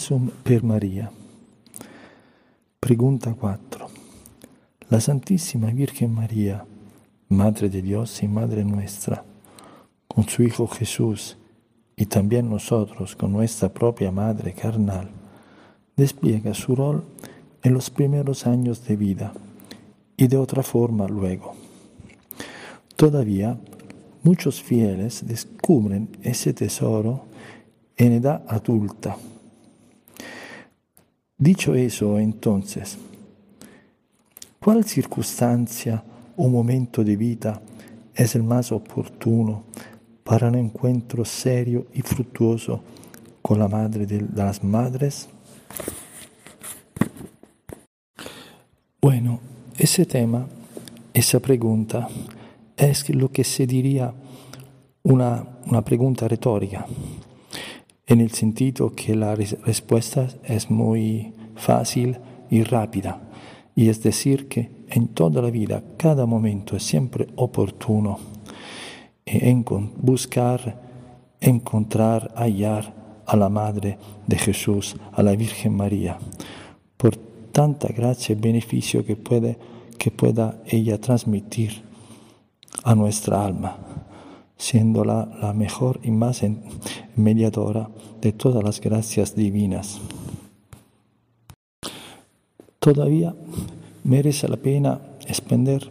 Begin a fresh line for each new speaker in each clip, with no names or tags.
Jesum per María. Pregunta 4. La Santísima Virgen María, Madre de Dios y Madre nuestra, con su Hijo Jesús y también nosotros con nuestra propia Madre carnal, despliega su rol en los primeros años de vida y de otra forma luego. Todavía, muchos fieles descubren ese tesoro en edad adulta. Dicho eso, entonces, ¿cuál circunstancia o momento de vida es el más oportuno para un encuentro serio y fructuoso con la Madre de las Madres? Bueno, ese tema, esa pregunta, es lo que se diría una, una pregunta retórica en el sentido que la respuesta es muy fácil y rápida. Y es decir, que en toda la vida, cada momento es siempre oportuno en buscar, encontrar, hallar a la Madre de Jesús, a la Virgen María, por tanta gracia y beneficio que, puede, que pueda ella transmitir a nuestra alma siendo la, mejor y más mediadora de todas las gracias divinas. Todavía merece la pena expender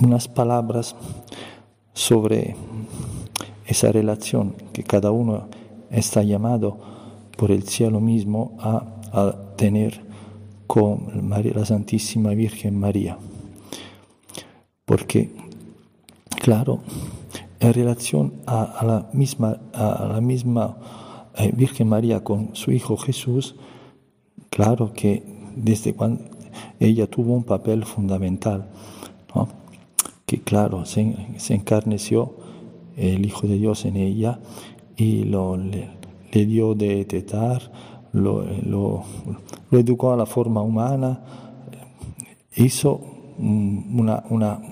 unas palabras sobre esa relación que cada uno está llamado por el cielo mismo a, a tener con la Santísima Virgen María. Porque Claro, en relación a, la misma, a la misma eh, Virgen María con su Hijo Jesús, claro que desde cuando ella tuvo un papel fundamental, que claro, se, encarneció el Hijo de Dios en ella y lo, le, dio de tetar, lo, lo, educó a la forma humana, hizo una, una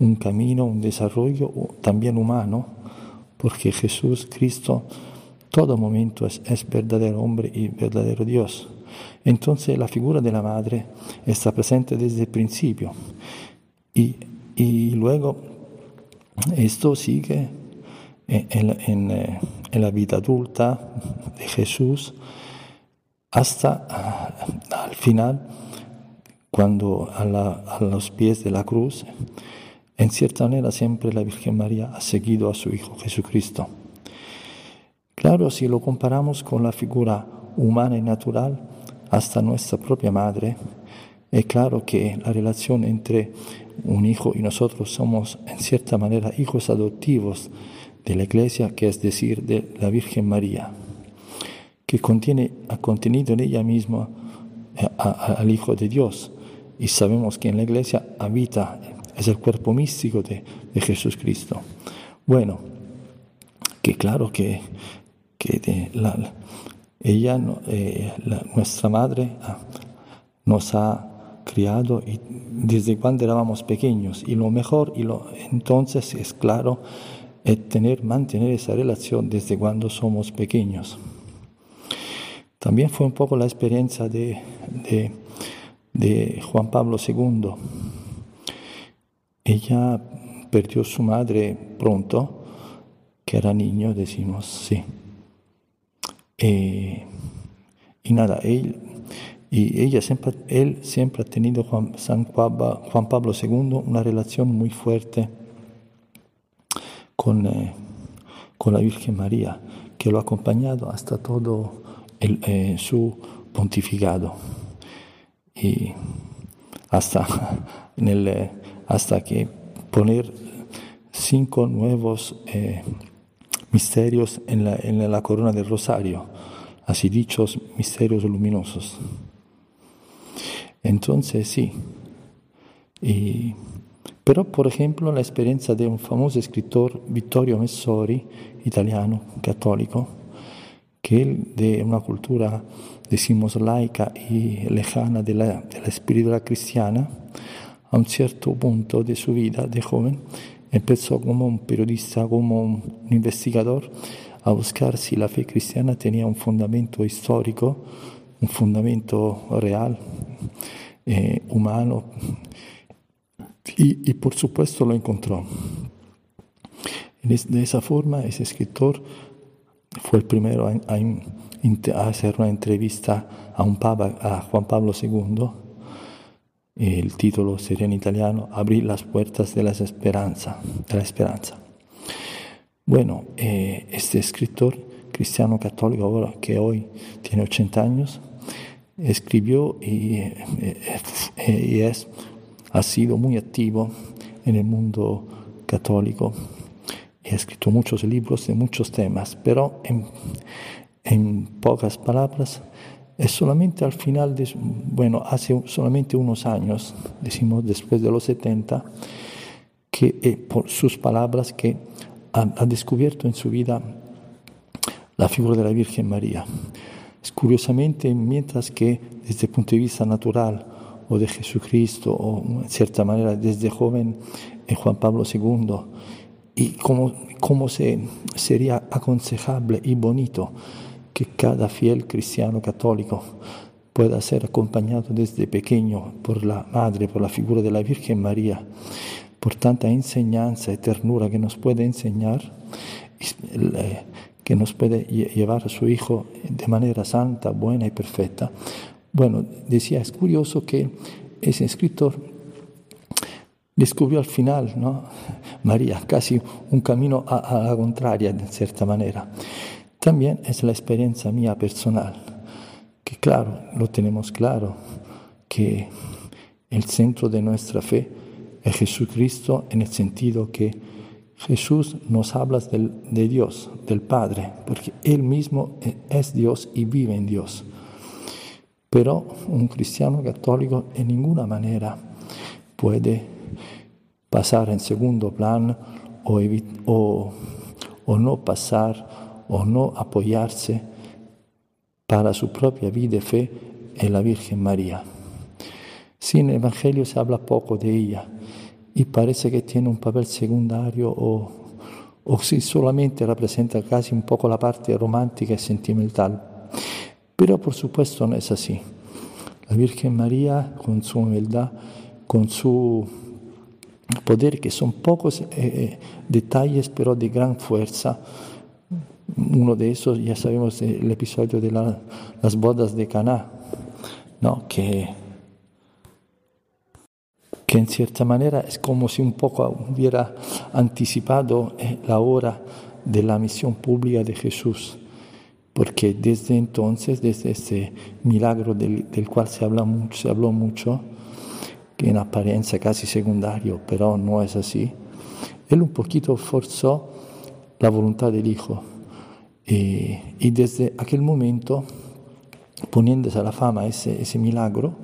un camino, un desarrollo también humano, porque Jesús, Cristo, todo momento es, verdadero hombre y verdadero Dios. Entonces la figura de la madre está presente desde el principio. Y, luego esto sigue en, eh, en, la vida adulta de Jesús hasta ah, al final, cuando a los pies de la cruz en cierta manera siempre la Virgen María ha seguido a su Hijo Jesucristo. Claro, si lo comparamos con la figura humana y natural, hasta nuestra propia madre, es claro que la relación entre un hijo y nosotros somos en cierta manera hijos adoptivos de la Iglesia, que es decir, de la Virgen María, que contiene, ha contenido en ella misma eh, al Hijo de Dios. Y sabemos que en la Iglesia habita es el cuerpo místico de, de Jesucristo. Bueno, que claro que, que la, ella, eh, nuestra madre, ah, nos ha criado desde cuando éramos pequeños. Y lo mejor y lo entonces es claro es tener mantener esa relación desde cuando somos pequeños. También fue un poco la experiencia de, de, de Juan Pablo II ella perdió su madre pronto, que era niño, decimos, sí. Eh, y nada, él, y ella siempre, él siempre ha tenido Juan, San Juan Pablo II una relación muy fuerte con, eh, con la Virgen María, que lo ha acompañado hasta todo eh, su pontificado. Y hasta el hasta que poner cinco nuevos eh, misterios en la, en la corona del rosario, así dichos misterios luminosos. Entonces sí, pero por ejemplo la experiencia de un famoso escritor, Vittorio Messori, italiano, católico, que de una cultura, decimos, laica y lejana de la, de la espiritualidad cristiana, a un cierto punto de su vida de joven empezó como un periodista, como un investigador, a buscar si la fe cristiana tenía un fundamento histórico, un fundamento real, eh, humano, y, por supuesto lo encontró. De esa forma, ese escritor fue el primero a, hacer una entrevista a un papa, a Juan Pablo II. El título sería en italiano Abrir las puertas de la esperanza. De la esperanza. Bueno, eh, este escritor cristiano católico ahora que hoy tiene 80 años, escribió y, eh, eh, y es ha sido muy activo en el mundo católico ha escrito muchos libros de muchos temas, pero en, pocas palabras, es solamente al final, de, bueno, hace solamente unos años, decimos después de los 70, que eh, por sus palabras que ha, ha, descubierto en su vida la figura de la Virgen María. Curiosamente, mientras que desde el punto de vista natural, o de Jesucristo, o en cierta manera desde joven en Juan Pablo II, y cómo, cómo se, sería aconsejable y bonito que cada fiel cristiano católico pueda ser acompañado desde pequeño por la Madre, por la figura de la Virgen María, por tanta enseñanza y ternura que nos puede enseñar, eh, que nos puede llevar a su Hijo de manera santa, buena y perfecta, bueno, decía, es curioso que ese escritor descubrió al final, ¿no? María, casi un camino a, la contraria, de cierta manera. También es la experiencia mía personal, que claro, lo tenemos claro, que el centro de nuestra fe es Jesucristo en el sentido que Jesús nos habla de Dios, del Padre, porque Él mismo es Dios y vive en Dios. Pero un cristiano católico en ninguna manera puede pasar en segundo plano o, no pasar o no apoyarse para su propia vida y fe en la Virgen María. Sin el Evangelio se habla poco de ella y parece que tiene un papel secundario o si solamente representa casi un poco la parte romántica y sentimental pero por supuesto no es así. La Virgen María, con su humildad, con su poder, que son pocos eh, eh, detalles, pero de gran fuerza, uno de esos, ya sabemos el episodio de las bodas de Caná, ¿no? que, que en cierta manera es como si un poco hubiera anticipado eh, la hora de la misión pública de Jesús porque desde entonces, desde ese milagro del, cual se habló mucho, que en apariencia casi secundario, pero no es así, él un poquito forzó la voluntad del Hijo. Y, desde aquel momento, poniéndose a la fama ese, milagro,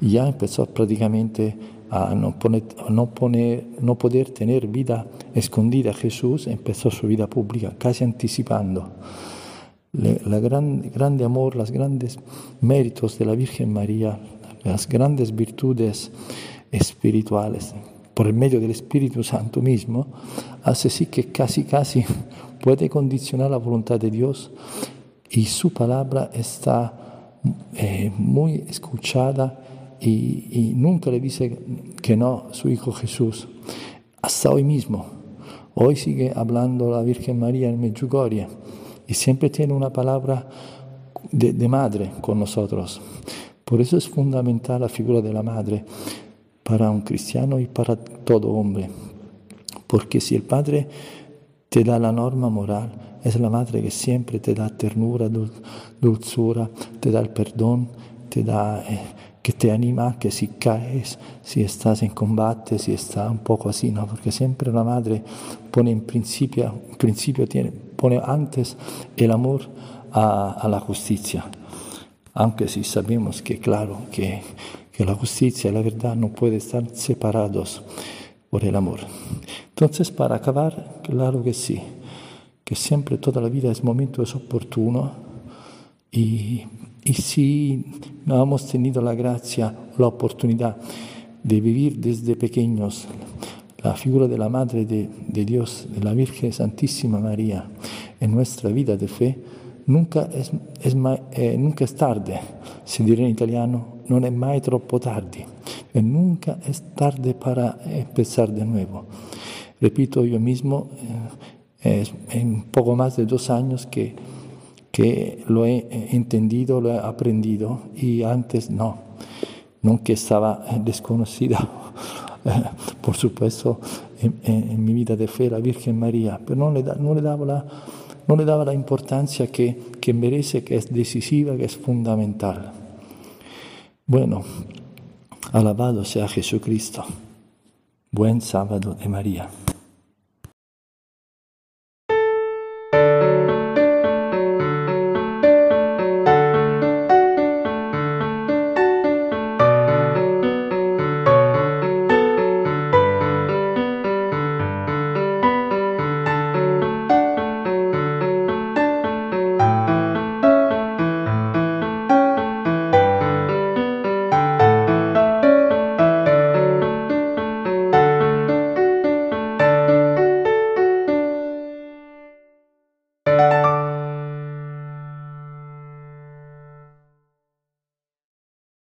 ya empezó prácticamente a no, poder tener vida escondida a Jesús, empezó su vida pública, casi anticipando la gran, grande amor, los grandes méritos de la Virgen María, las grandes virtudes espirituales, por medio del Espíritu Santo mismo, hace que casi, casi puede condicionar la voluntad de Dios y su palabra está eh, muy escuchada y, nunca le dice que no su Hijo Jesús, hasta hoy mismo. Hoy sigue hablando la Virgen María en Medjugorje y siempre tiene una palabra de, madre con nosotros. Por eso es fundamental la figura de la madre para un cristiano y para todo hombre. Porque si el padre te da la norma moral, es la madre que siempre te da ternura, dulzura, te da el perdón, te da, eh, que te anima que si caes, si estás en combate, si estás un poco así, ¿no? Porque siempre la madre pone en principio, principio pone antes el amor a, la justicia. Aunque sí sabemos que, claro, que, que la justicia y la verdad no pueden estar separados por el amor. Entonces, para acabar, claro que sí, que siempre toda la vida es momento es oportuno y, y si no hemos tenido la gracia la oportunidad de vivir desde pequeños la figura de la Madre de, Dios, de la Virgen Santísima María, en nuestra vida de fe, nunca es, eh, nunca es tarde. Si diré en italiano, non è mai troppo tardi. E nunca es tarde para empezar de nuevo. Repito yo mismo, eh, en poco más de dos años que, que lo he entendido, lo he aprendido y antes no, no que estaba desconocida, por supuesto, en, en, mi vida de fe la Virgen María, pero no le, da, no le daba la, no le daba la importancia que, que merece, que es decisiva, que es fundamental. Bueno, alabado sea Jesucristo. Buen sábado de María.